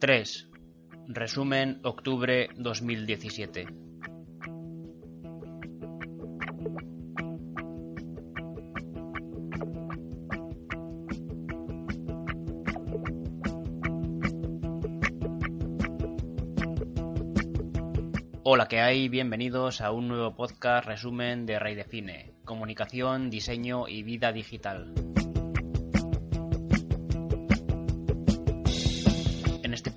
3. Resumen octubre 2017. Hola, ¿qué hay? Bienvenidos a un nuevo podcast resumen de Rey Define, comunicación, diseño y vida digital.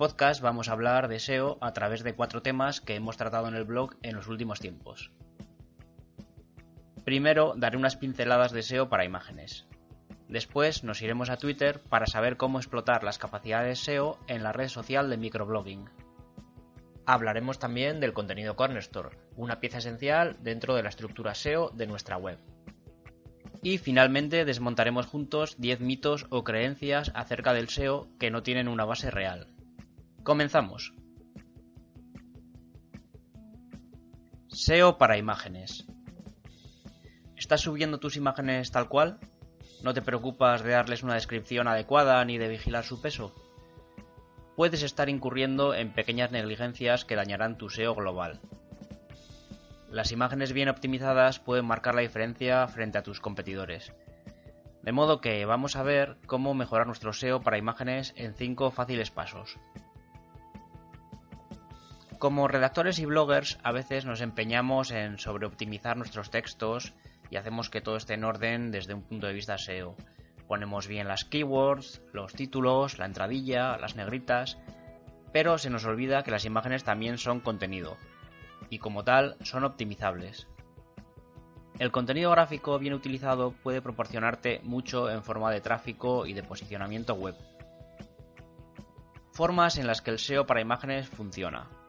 Podcast vamos a hablar de SEO a través de cuatro temas que hemos tratado en el blog en los últimos tiempos. Primero, daré unas pinceladas de SEO para imágenes. Después nos iremos a Twitter para saber cómo explotar las capacidades SEO en la red social de microblogging. Hablaremos también del contenido Cornerstore, una pieza esencial dentro de la estructura SEO de nuestra web. Y finalmente desmontaremos juntos 10 mitos o creencias acerca del SEO que no tienen una base real. Comenzamos. SEO para imágenes. ¿Estás subiendo tus imágenes tal cual? ¿No te preocupas de darles una descripción adecuada ni de vigilar su peso? Puedes estar incurriendo en pequeñas negligencias que dañarán tu SEO global. Las imágenes bien optimizadas pueden marcar la diferencia frente a tus competidores. De modo que vamos a ver cómo mejorar nuestro SEO para imágenes en 5 fáciles pasos. Como redactores y bloggers a veces nos empeñamos en sobreoptimizar nuestros textos y hacemos que todo esté en orden desde un punto de vista SEO. Ponemos bien las keywords, los títulos, la entradilla, las negritas, pero se nos olvida que las imágenes también son contenido, y como tal son optimizables. El contenido gráfico bien utilizado puede proporcionarte mucho en forma de tráfico y de posicionamiento web. Formas en las que el SEO para imágenes funciona.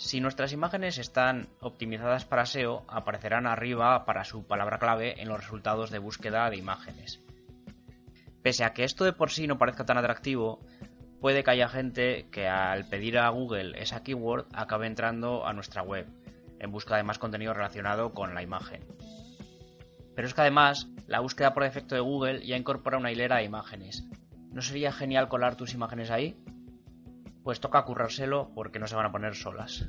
Si nuestras imágenes están optimizadas para SEO, aparecerán arriba para su palabra clave en los resultados de búsqueda de imágenes. Pese a que esto de por sí no parezca tan atractivo, puede que haya gente que al pedir a Google esa keyword acabe entrando a nuestra web, en busca de más contenido relacionado con la imagen. Pero es que además, la búsqueda por defecto de Google ya incorpora una hilera de imágenes. ¿No sería genial colar tus imágenes ahí? Pues toca currárselo porque no se van a poner solas.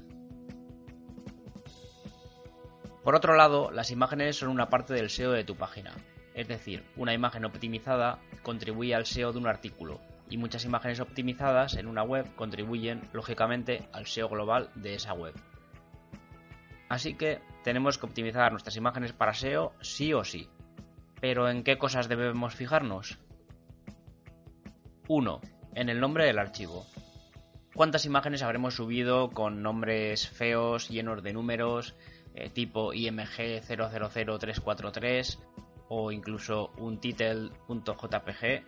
Por otro lado, las imágenes son una parte del SEO de tu página. Es decir, una imagen optimizada contribuye al SEO de un artículo, y muchas imágenes optimizadas en una web contribuyen, lógicamente, al SEO global de esa web. Así que tenemos que optimizar nuestras imágenes para SEO sí o sí. Pero ¿en qué cosas debemos fijarnos? 1. En el nombre del archivo. ¿Cuántas imágenes habremos subido con nombres feos, llenos de números, eh, tipo IMG 000343 o incluso un title.jpg?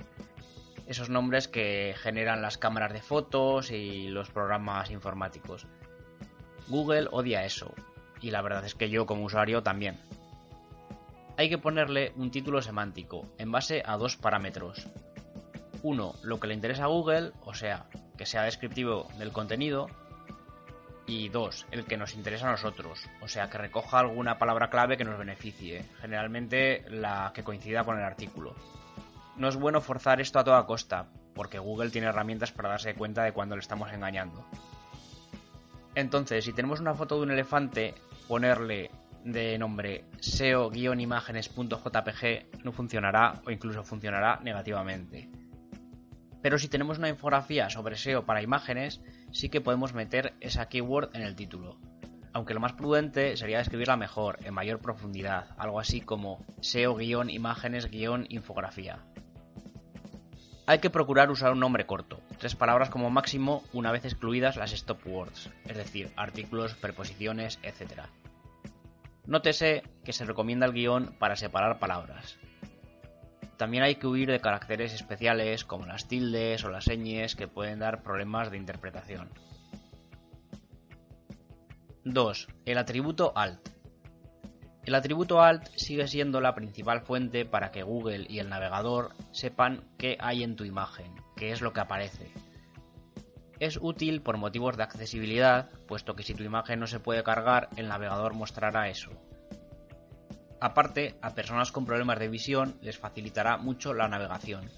Esos nombres que generan las cámaras de fotos y los programas informáticos. Google odia eso, y la verdad es que yo como usuario también. Hay que ponerle un título semántico en base a dos parámetros. Uno, lo que le interesa a Google, o sea, que sea descriptivo del contenido. Y dos, el que nos interesa a nosotros, o sea, que recoja alguna palabra clave que nos beneficie, generalmente la que coincida con el artículo. No es bueno forzar esto a toda costa, porque Google tiene herramientas para darse cuenta de cuando le estamos engañando. Entonces, si tenemos una foto de un elefante, ponerle de nombre SEO-imágenes.jpg no funcionará o incluso funcionará negativamente. Pero si tenemos una infografía sobre SEO para imágenes, sí que podemos meter esa keyword en el título. Aunque lo más prudente sería escribirla mejor, en mayor profundidad, algo así como SEO-imágenes-infografía. Hay que procurar usar un nombre corto, tres palabras como máximo una vez excluidas las stop words, es decir, artículos, preposiciones, etc. Nótese que se recomienda el guion para separar palabras. También hay que huir de caracteres especiales como las tildes o las señes que pueden dar problemas de interpretación. 2. El atributo alt. El atributo alt sigue siendo la principal fuente para que Google y el navegador sepan qué hay en tu imagen, qué es lo que aparece. Es útil por motivos de accesibilidad, puesto que si tu imagen no se puede cargar, el navegador mostrará eso. Aparte, a personas con problemas de visión les facilitará mucho la navegación.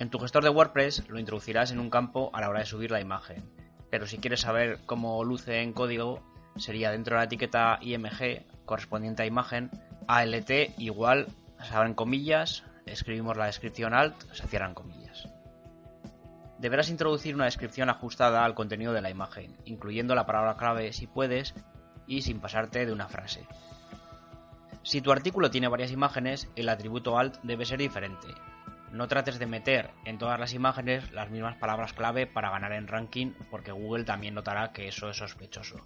En tu gestor de WordPress lo introducirás en un campo a la hora de subir la imagen, pero si quieres saber cómo luce en código, sería dentro de la etiqueta IMG correspondiente a imagen, ALT igual, se abren comillas, escribimos la descripción alt, se cierran comillas. Deberás introducir una descripción ajustada al contenido de la imagen, incluyendo la palabra clave si puedes y sin pasarte de una frase. Si tu artículo tiene varias imágenes, el atributo alt debe ser diferente. No trates de meter en todas las imágenes las mismas palabras clave para ganar en ranking porque Google también notará que eso es sospechoso.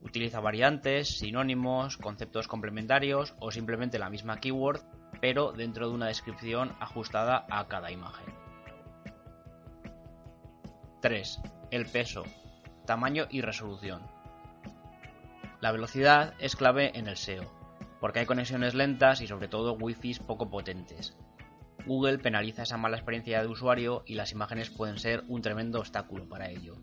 Utiliza variantes, sinónimos, conceptos complementarios o simplemente la misma keyword, pero dentro de una descripción ajustada a cada imagen. 3. El peso, tamaño y resolución. La velocidad es clave en el SEO, porque hay conexiones lentas y sobre todo wifi poco potentes. Google penaliza esa mala experiencia de usuario y las imágenes pueden ser un tremendo obstáculo para ello.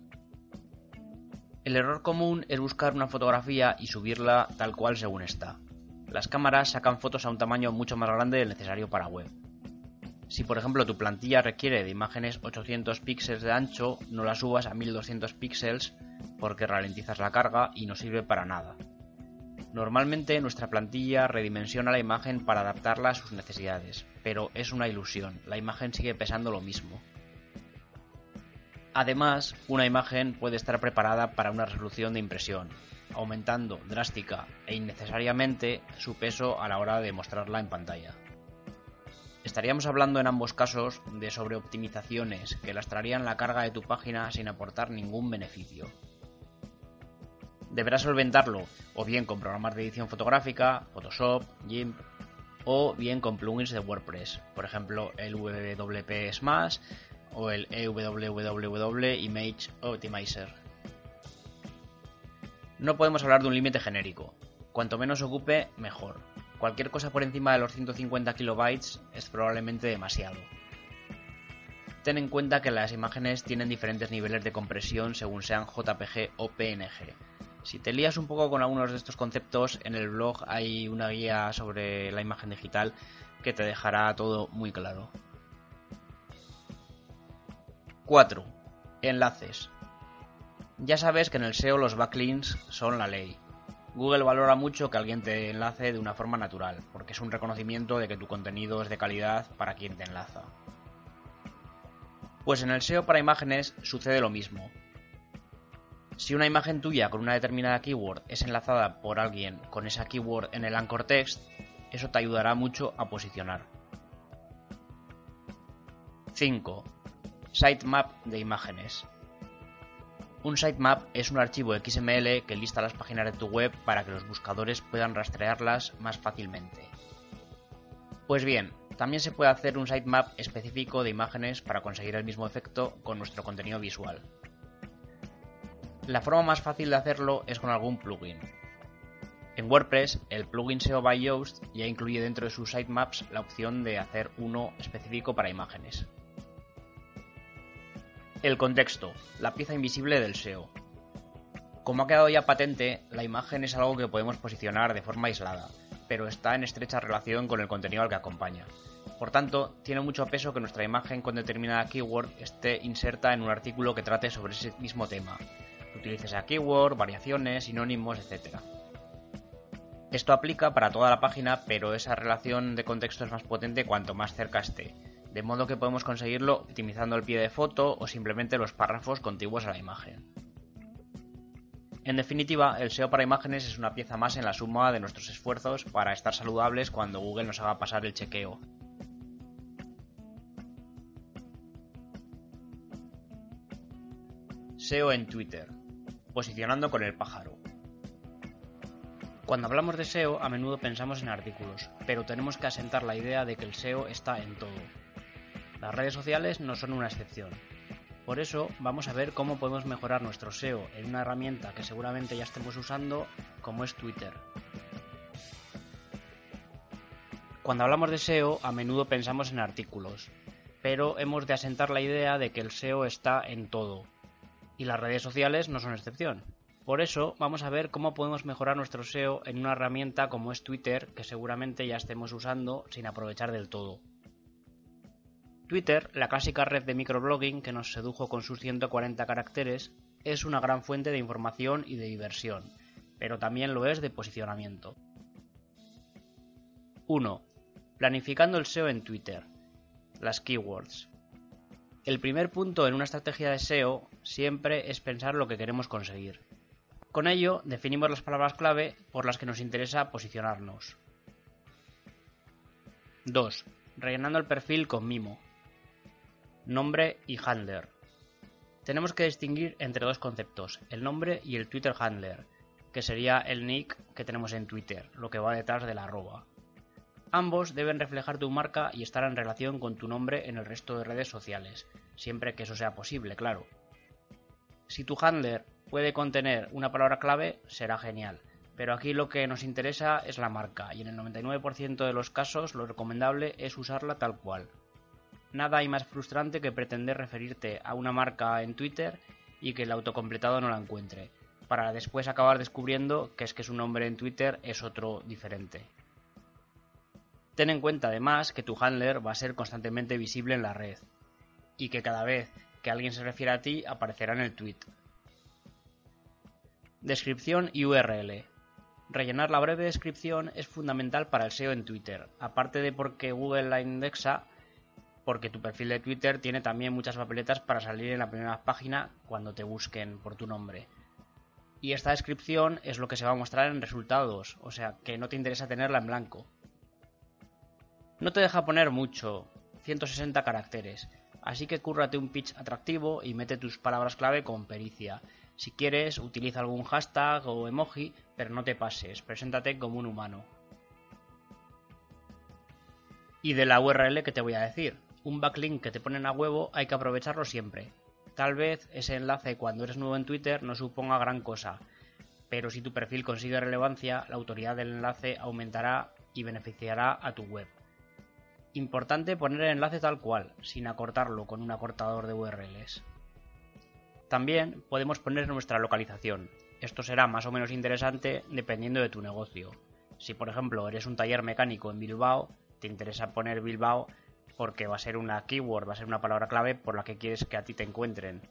El error común es buscar una fotografía y subirla tal cual según está. Las cámaras sacan fotos a un tamaño mucho más grande del necesario para web. Si por ejemplo tu plantilla requiere de imágenes 800 píxeles de ancho, no la subas a 1200 píxeles porque ralentizas la carga y no sirve para nada. Normalmente nuestra plantilla redimensiona la imagen para adaptarla a sus necesidades, pero es una ilusión, la imagen sigue pesando lo mismo. Además, una imagen puede estar preparada para una resolución de impresión, aumentando drástica e innecesariamente su peso a la hora de mostrarla en pantalla. Estaríamos hablando en ambos casos de sobreoptimizaciones que lastrarían la carga de tu página sin aportar ningún beneficio. Deberás solventarlo o bien con programas de edición fotográfica, Photoshop, GIMP, o bien con plugins de WordPress, por ejemplo el WP Smash o el EWWW Image Optimizer. No podemos hablar de un límite genérico. Cuanto menos ocupe, mejor. Cualquier cosa por encima de los 150 kilobytes es probablemente demasiado. Ten en cuenta que las imágenes tienen diferentes niveles de compresión según sean JPG o PNG. Si te lías un poco con algunos de estos conceptos, en el blog hay una guía sobre la imagen digital que te dejará todo muy claro. 4. Enlaces. Ya sabes que en el SEO los backlinks son la ley. Google valora mucho que alguien te enlace de una forma natural, porque es un reconocimiento de que tu contenido es de calidad para quien te enlaza. Pues en el SEO para imágenes sucede lo mismo. Si una imagen tuya con una determinada keyword es enlazada por alguien con esa keyword en el anchor text, eso te ayudará mucho a posicionar. 5. Sitemap de imágenes. Un sitemap es un archivo XML que lista las páginas de tu web para que los buscadores puedan rastrearlas más fácilmente. Pues bien, también se puede hacer un sitemap específico de imágenes para conseguir el mismo efecto con nuestro contenido visual. La forma más fácil de hacerlo es con algún plugin. En WordPress, el plugin SEO by Yoast ya incluye dentro de sus sitemaps la opción de hacer uno específico para imágenes. El contexto, la pieza invisible del SEO. Como ha quedado ya patente, la imagen es algo que podemos posicionar de forma aislada, pero está en estrecha relación con el contenido al que acompaña. Por tanto, tiene mucho peso que nuestra imagen con determinada keyword esté inserta en un artículo que trate sobre ese mismo tema, utilices a keyword, variaciones, sinónimos, etc. Esto aplica para toda la página, pero esa relación de contexto es más potente cuanto más cerca esté, de modo que podemos conseguirlo optimizando el pie de foto o simplemente los párrafos contiguos a la imagen. En definitiva, el SEO para imágenes es una pieza más en la suma de nuestros esfuerzos para estar saludables cuando Google nos haga pasar el chequeo. SEO en Twitter posicionando con el pájaro. Cuando hablamos de SEO, a menudo pensamos en artículos, pero tenemos que asentar la idea de que el SEO está en todo. Las redes sociales no son una excepción. Por eso vamos a ver cómo podemos mejorar nuestro SEO en una herramienta que seguramente ya estemos usando como es Twitter. Cuando hablamos de SEO a menudo pensamos en artículos, pero hemos de asentar la idea de que el SEO está en todo. Y las redes sociales no son excepción. Por eso vamos a ver cómo podemos mejorar nuestro SEO en una herramienta como es Twitter, que seguramente ya estemos usando sin aprovechar del todo. Twitter, la clásica red de microblogging que nos sedujo con sus 140 caracteres, es una gran fuente de información y de diversión, pero también lo es de posicionamiento. 1. Planificando el SEO en Twitter. Las keywords. El primer punto en una estrategia de SEO siempre es pensar lo que queremos conseguir. Con ello, definimos las palabras clave por las que nos interesa posicionarnos. 2. Rellenando el perfil con mimo. Nombre y handler. Tenemos que distinguir entre dos conceptos, el nombre y el Twitter handler, que sería el nick que tenemos en Twitter, lo que va detrás de la arroba. Ambos deben reflejar tu marca y estar en relación con tu nombre en el resto de redes sociales, siempre que eso sea posible, claro. Si tu handler puede contener una palabra clave, será genial. Pero aquí lo que nos interesa es la marca, y en el 99% de los casos lo recomendable es usarla tal cual. Nada hay más frustrante que pretender referirte a una marca en Twitter y que el autocompletado no la encuentre, para después acabar descubriendo que es que su nombre en Twitter es otro diferente. Ten en cuenta además que tu handler va a ser constantemente visible en la red, y que cada vez que alguien se refiere a ti aparecerá en el tweet. Descripción y URL. Rellenar la breve descripción es fundamental para el SEO en Twitter, aparte de porque Google la indexa, porque tu perfil de Twitter tiene también muchas papeletas para salir en la primera página cuando te busquen por tu nombre. Y esta descripción es lo que se va a mostrar en resultados, o sea que no te interesa tenerla en blanco. No te deja poner mucho, 160 caracteres, así que cúrrate un pitch atractivo y mete tus palabras clave con pericia si quieres, utiliza algún hashtag o emoji, pero no te pases, preséntate como un humano. Y de la URL que te voy a decir, un backlink que te ponen a huevo hay que aprovecharlo siempre. Tal vez ese enlace cuando eres nuevo en Twitter no suponga gran cosa, pero si tu perfil consigue relevancia, la autoridad del enlace aumentará y beneficiará a tu web. Importante poner el enlace tal cual, sin acortarlo con un acortador de URLs. También podemos poner nuestra localización. Esto será más o menos interesante dependiendo de tu negocio. Si por ejemplo eres un taller mecánico en Bilbao, te interesa poner Bilbao porque va a ser una keyword, va a ser una palabra clave por la que quieres que a ti te encuentren.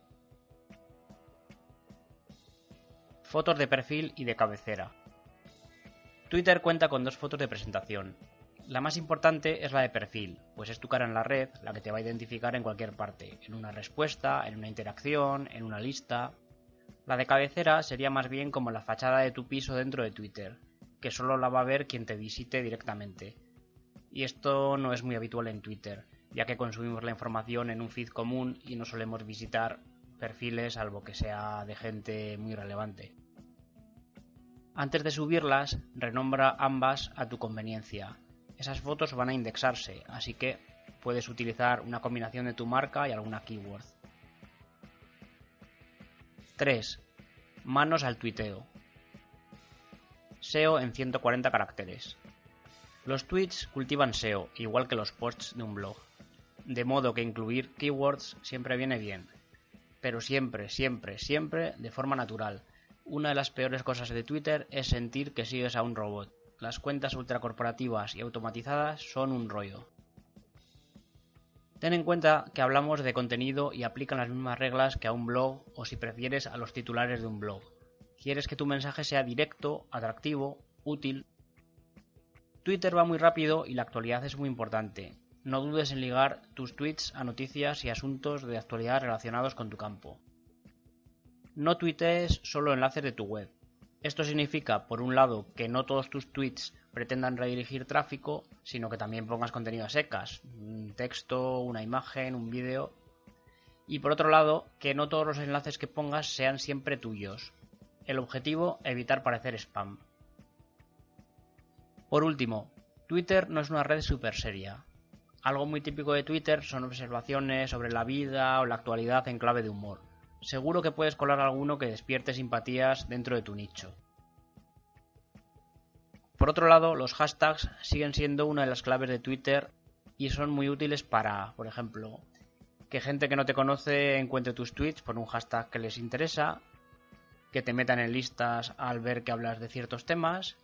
Fotos de perfil y de cabecera. Twitter cuenta con dos fotos de presentación, la más importante es la de perfil, pues es tu cara en la red la que te va a identificar en cualquier parte, en una respuesta, en una interacción, en una lista. La de cabecera sería más bien como la fachada de tu piso dentro de Twitter, que solo la va a ver quien te visite directamente. Y esto no es muy habitual en Twitter, ya que consumimos la información en un feed común y no solemos visitar perfiles salvo que sea de gente muy relevante. Antes de subirlas, renombra ambas a tu conveniencia, esas fotos van a indexarse, así que puedes utilizar una combinación de tu marca y alguna keyword. 3. Manos al tuiteo. SEO en 140 caracteres. Los tweets cultivan SEO, igual que los posts de un blog. De modo que incluir keywords siempre viene bien. Pero siempre, siempre, siempre de forma natural. Una de las peores cosas de Twitter es sentir que sigues a un robot las cuentas ultracorporativas y automatizadas son un rollo. Ten en cuenta que hablamos de contenido y aplican las mismas reglas que a un blog o si prefieres a los titulares de un blog. Quieres que tu mensaje sea directo, atractivo, útil. Twitter va muy rápido y la actualidad es muy importante. No dudes en ligar tus tweets a noticias y asuntos de actualidad relacionados con tu campo. No tuitees solo enlaces de tu web. Esto significa, por un lado, que no todos tus tweets pretendan redirigir tráfico, sino que también pongas contenido a secas, un texto, una imagen, un vídeo. Y por otro lado, que no todos los enlaces que pongas sean siempre tuyos. El objetivo, evitar parecer spam. Por último, Twitter no es una red súper seria. Algo muy típico de Twitter son observaciones sobre la vida o la actualidad en clave de humor. Seguro que puedes colar alguno que despierte simpatías dentro de tu nicho. Por otro lado, los hashtags siguen siendo una de las claves de Twitter y son muy útiles para, por ejemplo, que gente que no te conoce encuentre tus tweets por un hashtag que les interesa, que te metan en listas al ver que hablas de ciertos temas,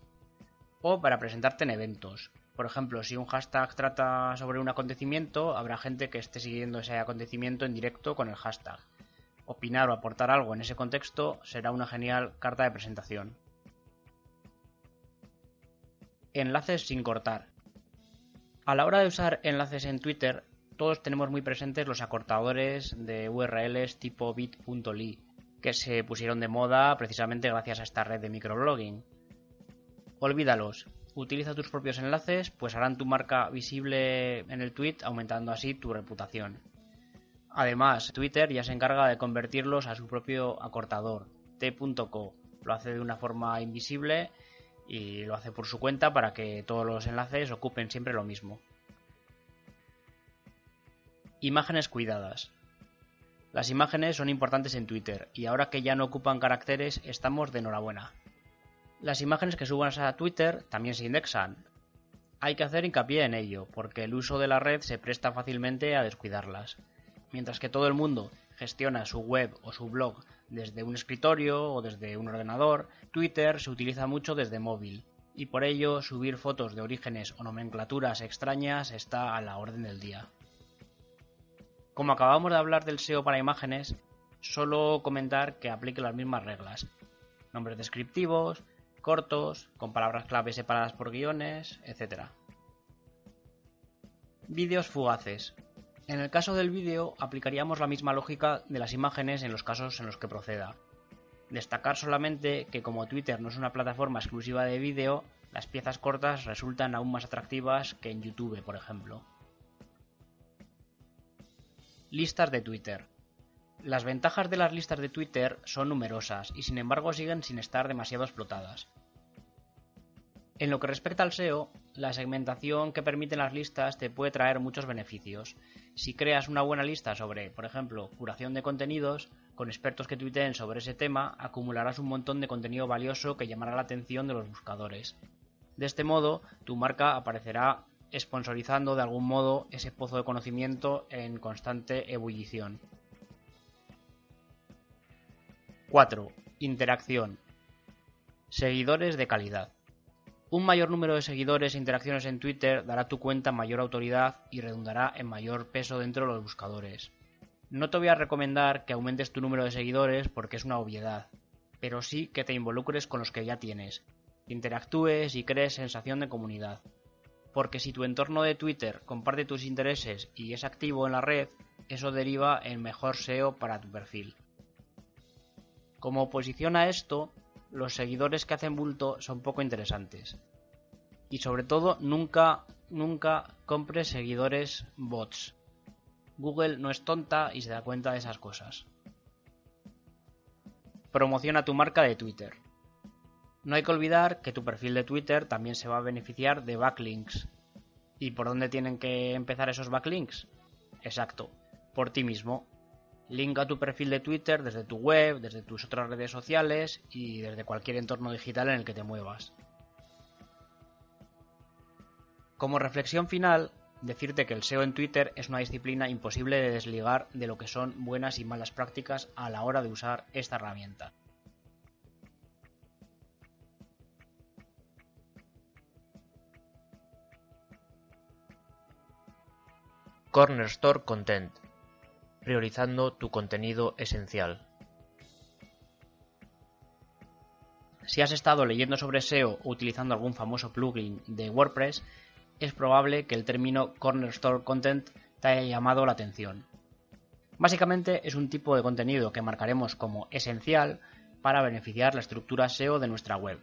o para presentarte en eventos. Por ejemplo, si un hashtag trata sobre un acontecimiento, habrá gente que esté siguiendo ese acontecimiento en directo con el hashtag. Opinar o aportar algo en ese contexto será una genial carta de presentación. Enlaces sin cortar. A la hora de usar enlaces en Twitter, todos tenemos muy presentes los acortadores de URLs tipo bit.ly, que se pusieron de moda precisamente gracias a esta red de microblogging. Olvídalos, utiliza tus propios enlaces, pues harán tu marca visible en el tweet, aumentando así tu reputación. Además, Twitter ya se encarga de convertirlos a su propio acortador, t.co. Lo hace de una forma invisible y lo hace por su cuenta para que todos los enlaces ocupen siempre lo mismo. Imágenes cuidadas. Las imágenes son importantes en Twitter y ahora que ya no ocupan caracteres estamos de enhorabuena. Las imágenes que subas a Twitter también se indexan. Hay que hacer hincapié en ello, porque el uso de la red se presta fácilmente a descuidarlas. Mientras que todo el mundo gestiona su web o su blog desde un escritorio o desde un ordenador, Twitter se utiliza mucho desde móvil, y por ello subir fotos de orígenes o nomenclaturas extrañas está a la orden del día. Como acabamos de hablar del SEO para imágenes, solo comentar que aplique las mismas reglas. Nombres descriptivos, cortos, con palabras clave separadas por guiones, etc. Vídeos fugaces. En el caso del vídeo aplicaríamos la misma lógica de las imágenes en los casos en los que proceda. Destacar solamente que como Twitter no es una plataforma exclusiva de vídeo, las piezas cortas resultan aún más atractivas que en YouTube, por ejemplo. Listas de Twitter. Las ventajas de las listas de Twitter son numerosas y sin embargo siguen sin estar demasiado explotadas. En lo que respecta al SEO, la segmentación que permiten las listas te puede traer muchos beneficios. Si creas una buena lista sobre, por ejemplo, curación de contenidos, con expertos que tuiteen sobre ese tema, acumularás un montón de contenido valioso que llamará la atención de los buscadores. De este modo, tu marca aparecerá sponsorizando de algún modo ese pozo de conocimiento en constante ebullición. 4. Interacción. Seguidores de calidad. Un mayor número de seguidores e interacciones en Twitter dará a tu cuenta mayor autoridad y redundará en mayor peso dentro de los buscadores. No te voy a recomendar que aumentes tu número de seguidores porque es una obviedad, pero sí que te involucres con los que ya tienes, interactúes y crees sensación de comunidad. Porque si tu entorno de Twitter comparte tus intereses y es activo en la red, eso deriva en mejor SEO para tu perfil. Como oposición a esto, los seguidores que hacen bulto son poco interesantes. Y sobre todo, nunca, nunca compres seguidores bots. Google no es tonta y se da cuenta de esas cosas. Promociona tu marca de Twitter. No hay que olvidar que tu perfil de Twitter también se va a beneficiar de backlinks. ¿Y por dónde tienen que empezar esos backlinks? Exacto, por ti mismo, Linka tu perfil de Twitter desde tu web, desde tus otras redes sociales y desde cualquier entorno digital en el que te muevas. Como reflexión final, decirte que el SEO en Twitter es una disciplina imposible de desligar de lo que son buenas y malas prácticas a la hora de usar esta herramienta. Corner Store Content priorizando tu contenido esencial. Si has estado leyendo sobre SEO o utilizando algún famoso plugin de WordPress, es probable que el término Corner Store Content te haya llamado la atención. Básicamente es un tipo de contenido que marcaremos como esencial para beneficiar la estructura SEO de nuestra web.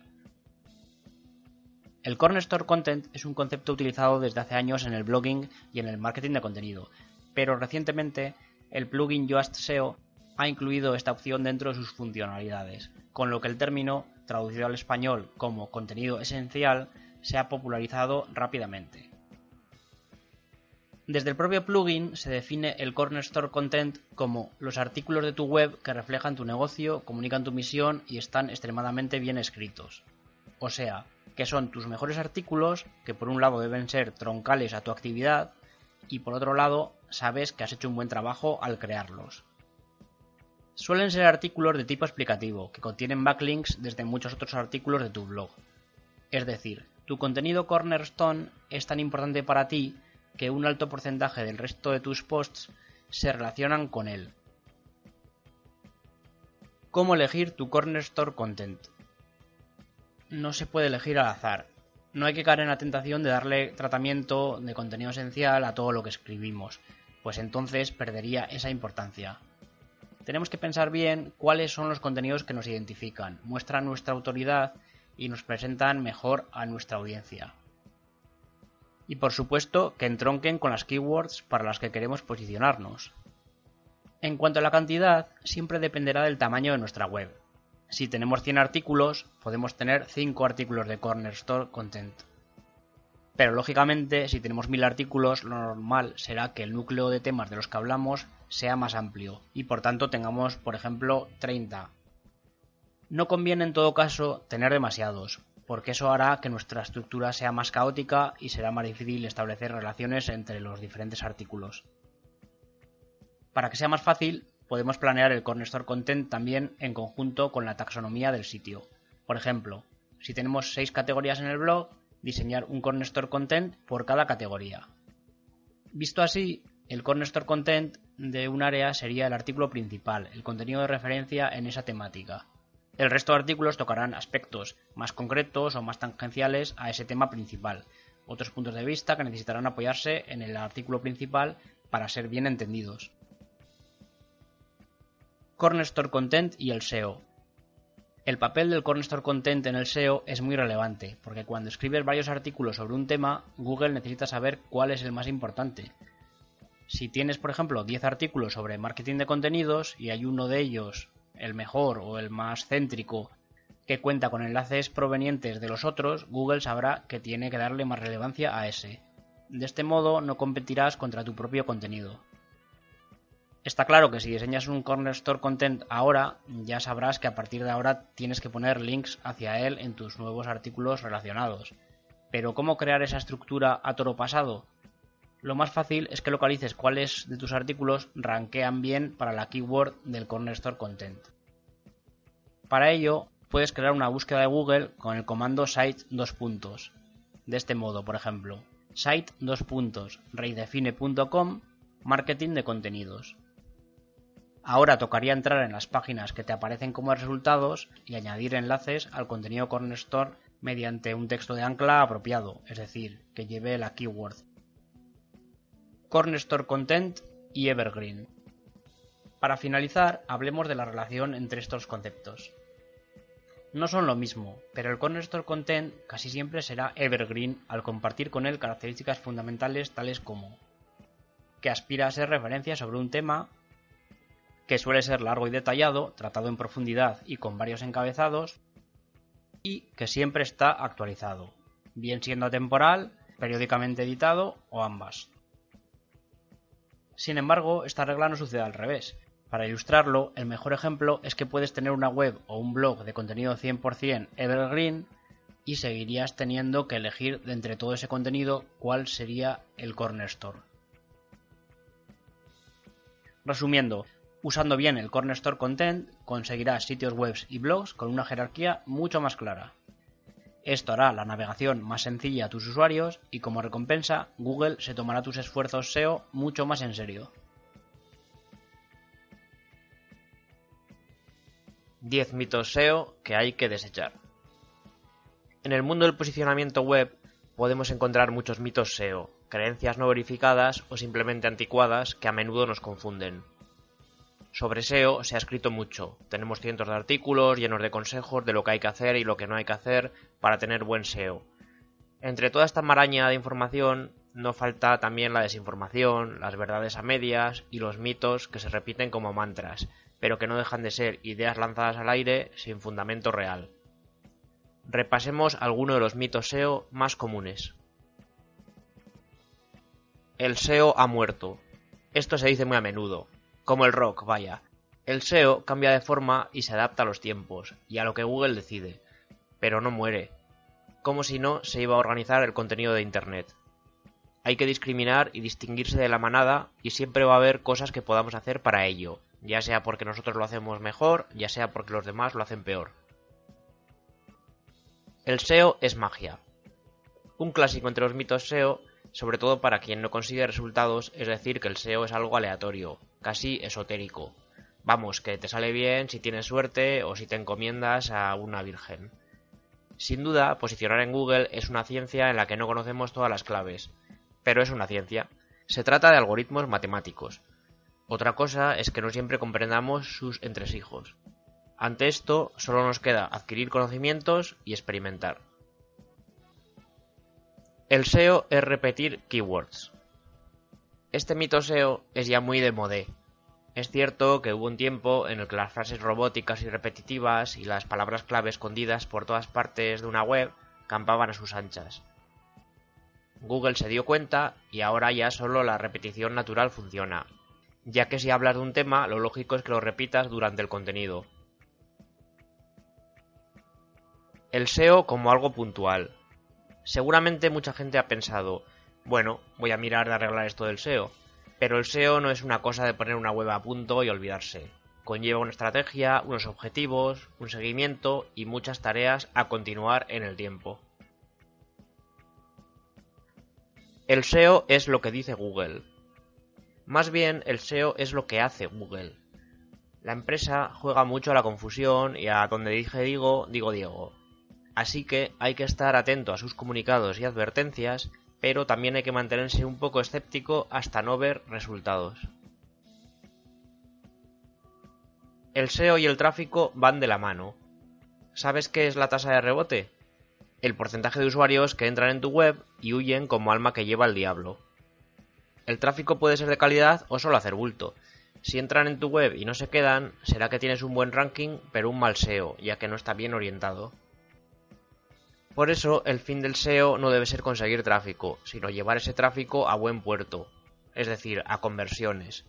El Corner Store Content es un concepto utilizado desde hace años en el blogging y en el marketing de contenido, pero recientemente el plugin Yoast SEO ha incluido esta opción dentro de sus funcionalidades, con lo que el término, traducido al español como contenido esencial, se ha popularizado rápidamente. Desde el propio plugin se define el Corner Store Content como los artículos de tu web que reflejan tu negocio, comunican tu misión y están extremadamente bien escritos. O sea, que son tus mejores artículos que por un lado deben ser troncales a tu actividad y por otro lado sabes que has hecho un buen trabajo al crearlos. Suelen ser artículos de tipo explicativo, que contienen backlinks desde muchos otros artículos de tu blog. Es decir, tu contenido cornerstone es tan importante para ti que un alto porcentaje del resto de tus posts se relacionan con él. ¿Cómo elegir tu Corner Store Content? No se puede elegir al azar. No hay que caer en la tentación de darle tratamiento de contenido esencial a todo lo que escribimos, pues entonces perdería esa importancia. Tenemos que pensar bien cuáles son los contenidos que nos identifican, muestran nuestra autoridad y nos presentan mejor a nuestra audiencia y por supuesto que entronquen con las keywords para las que queremos posicionarnos. En cuanto a la cantidad, siempre dependerá del tamaño de nuestra web. Si tenemos 100 artículos, podemos tener 5 artículos de Corner Store Content. Pero lógicamente, si tenemos 1000 artículos, lo normal será que el núcleo de temas de los que hablamos sea más amplio y por tanto tengamos, por ejemplo, 30. No conviene en todo caso tener demasiados, porque eso hará que nuestra estructura sea más caótica y será más difícil establecer relaciones entre los diferentes artículos. Para que sea más fácil, podemos planear el Cornerstore Content también en conjunto con la taxonomía del sitio. Por ejemplo, si tenemos seis categorías en el blog, diseñar un Cornerstore Content por cada categoría. Visto así, el Cornerstore Content de un área sería el artículo principal, el contenido de referencia en esa temática. El resto de artículos tocarán aspectos más concretos o más tangenciales a ese tema principal, otros puntos de vista que necesitarán apoyarse en el artículo principal para ser bien entendidos. Cornerstore Content y el SEO. El papel del Cornerstore Content en el SEO es muy relevante, porque cuando escribes varios artículos sobre un tema, Google necesita saber cuál es el más importante. Si tienes, por ejemplo, 10 artículos sobre marketing de contenidos y hay uno de ellos el mejor o el más céntrico que cuenta con enlaces provenientes de los otros, Google sabrá que tiene que darle más relevancia a ese. De este modo no competirás contra tu propio contenido. Está claro que si diseñas un Corner Store Content ahora, ya sabrás que a partir de ahora tienes que poner links hacia él en tus nuevos artículos relacionados. Pero ¿cómo crear esa estructura a toro pasado? Lo más fácil es que localices cuáles de tus artículos rankean bien para la keyword del Corner Store Content. Para ello, puedes crear una búsqueda de Google con el comando site 2 puntos. De este modo, por ejemplo, site 2 puntos reidefine.com marketing de contenidos. Ahora tocaría entrar en las páginas que te aparecen como resultados y añadir enlaces al contenido Corner Store mediante un texto de ancla apropiado, es decir, que lleve la keyword Cornerstore Content y Evergreen. Para finalizar, hablemos de la relación entre estos conceptos. No son lo mismo, pero el Cornerstore Content casi siempre será evergreen al compartir con él características fundamentales tales como que aspira a ser referencia sobre un tema, que suele ser largo y detallado, tratado en profundidad y con varios encabezados, y que siempre está actualizado, bien siendo atemporal, periódicamente editado o ambas. Sin embargo, esta regla no sucede al revés. Para ilustrarlo, el mejor ejemplo es que puedes tener una web o un blog de contenido 100% evergreen y seguirías teniendo que elegir de entre todo ese contenido cuál sería el corner store. Resumiendo, usando bien el corner store content conseguirás sitios web y blogs con una jerarquía mucho más clara. Esto hará la navegación más sencilla a tus usuarios y como recompensa Google se tomará tus esfuerzos SEO mucho más en serio. 10 mitos SEO que hay que desechar. En el mundo del posicionamiento web podemos encontrar muchos mitos SEO, creencias no verificadas o simplemente anticuadas que a menudo nos confunden. Sobre SEO se ha escrito mucho. Tenemos cientos de artículos llenos de consejos de lo que hay que hacer y lo que no hay que hacer para tener buen SEO. Entre toda esta maraña de información no falta también la desinformación, las verdades a medias y los mitos que se repiten como mantras, pero que no dejan de ser ideas lanzadas al aire sin fundamento real. repasemos algunos de los mitos SEO más comunes. El SEO ha muerto. Esto se dice muy a menudo, como el rock, vaya. El SEO cambia de forma y se adapta a los tiempos y a lo que Google decide, pero no muere, como si no se iba a organizar el contenido de Internet. Hay que discriminar y distinguirse de la manada y siempre va a haber cosas que podamos hacer para ello, ya sea porque nosotros lo hacemos mejor, ya sea porque los demás lo hacen peor. El SEO es magia. Un clásico entre los mitos SEO, sobre todo para quien no consigue resultados, es decir que el SEO es algo aleatorio, casi esotérico. Vamos, que te sale bien si tienes suerte o si te encomiendas a una virgen. Sin duda, posicionar en Google es una ciencia en la que no conocemos todas las claves, pero es una ciencia. Se trata de algoritmos matemáticos. Otra cosa es que no siempre comprendamos sus entresijos. Ante esto, solo nos queda adquirir conocimientos y experimentar. El SEO es repetir keywords. Este mito SEO es ya muy de modé. Es cierto que hubo un tiempo en el que las frases robóticas y repetitivas y las palabras clave escondidas por todas partes de una web campaban a sus anchas. Google se dio cuenta y ahora ya solo la repetición natural funciona, ya que si hablas de un tema, lo lógico es que lo repitas durante el contenido. El SEO como algo puntual. Seguramente mucha gente ha pensado, bueno, voy a mirar de arreglar esto del SEO, pero el SEO no es una cosa de poner una web a punto y olvidarse. Conlleva una estrategia, unos objetivos, un seguimiento y muchas tareas a continuar en el tiempo. El SEO es lo que dice Google. Más bien, el SEO es lo que hace Google. La empresa juega mucho a la confusión y a donde dije digo, digo Diego. Así que hay que estar atento a sus comunicados y advertencias, pero también hay que mantenerse un poco escéptico hasta no ver resultados. El SEO y el tráfico van de la mano. ¿Sabes qué es la tasa de rebote? el porcentaje de usuarios que entran en tu web y huyen como alma que lleva el diablo. El tráfico puede ser de calidad o solo hacer bulto. Si entran en tu web y no se quedan, será que tienes un buen ranking pero un mal SEO, ya que no está bien orientado. Por eso, el fin del SEO no debe ser conseguir tráfico, sino llevar ese tráfico a buen puerto, es decir, a conversiones.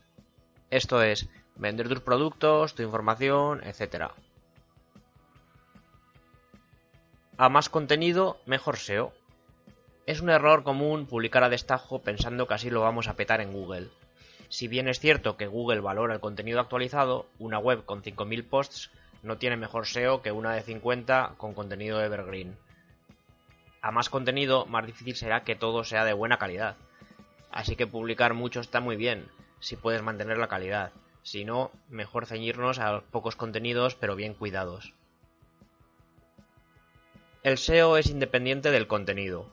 Esto es, vender tus productos, tu información, etc. A más contenido, mejor SEO. Es un error común publicar a destajo pensando que así lo vamos a petar en Google. Si bien es cierto que Google valora el contenido actualizado, una web con 5.000 posts no tiene mejor SEO que una de 50 con contenido evergreen. A más contenido, más difícil será que todo sea de buena calidad. Así que publicar mucho está muy bien, si puedes mantener la calidad. Si no, mejor ceñirnos a pocos contenidos pero bien cuidados. El SEO es independiente del contenido.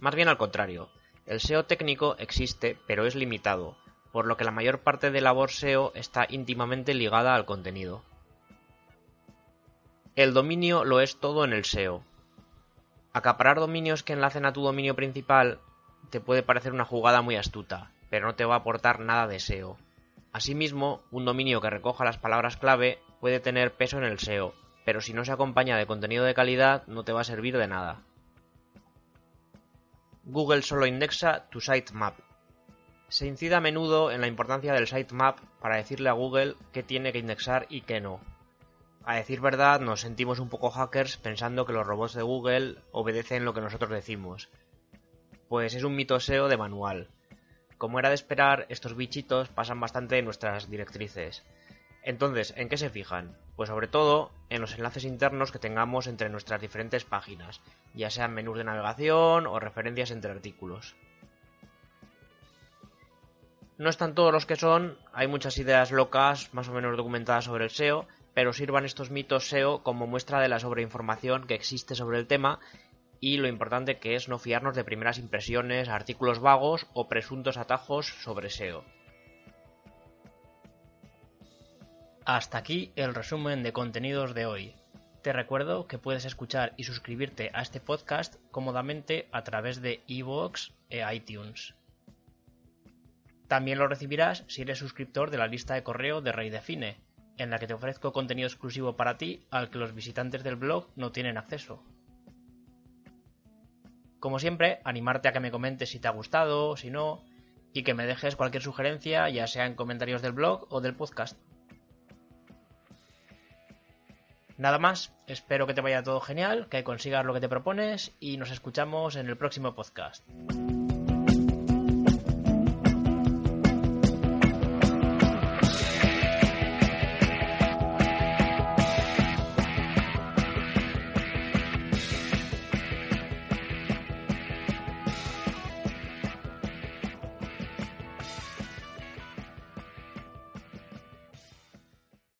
Más bien al contrario, el SEO técnico existe pero es limitado, por lo que la mayor parte de labor SEO está íntimamente ligada al contenido. El dominio lo es todo en el SEO. Acaparar dominios que enlacen a tu dominio principal te puede parecer una jugada muy astuta, pero no te va a aportar nada de SEO. Asimismo, un dominio que recoja las palabras clave puede tener peso en el SEO, pero si no se acompaña de contenido de calidad no te va a servir de nada. Google solo indexa tu sitemap. Se incide a menudo en la importancia del sitemap para decirle a Google qué tiene que indexar y qué no. A decir verdad, nos sentimos un poco hackers pensando que los robots de Google obedecen lo que nosotros decimos. Pues es un mito SEO de manual. Como era de esperar, estos bichitos pasan bastante de nuestras directrices. Entonces, ¿en qué se fijan? Pues sobre todo en los enlaces internos que tengamos entre nuestras diferentes páginas, ya sean menús de navegación o referencias entre artículos. No están todos los que son, hay muchas ideas locas más o menos documentadas sobre el SEO, pero sirvan estos mitos SEO como muestra de la sobreinformación que existe sobre el tema y lo importante que es no fiarnos de primeras impresiones, artículos vagos o presuntos atajos sobre SEO. Hasta aquí el resumen de contenidos de hoy. Te recuerdo que puedes escuchar y suscribirte a este podcast cómodamente a través de iVoox e iTunes. También lo recibirás si eres suscriptor de la lista de correo de Rey Define, en la que te ofrezco contenido exclusivo para ti al que los visitantes del blog no tienen acceso. Como siempre, animarte a que me comentes si te ha gustado, si no, y que me dejes cualquier sugerencia, ya sea en comentarios del blog o del podcast. Nada más, espero que te vaya todo genial, que consigas lo que te propones y nos escuchamos en el próximo podcast.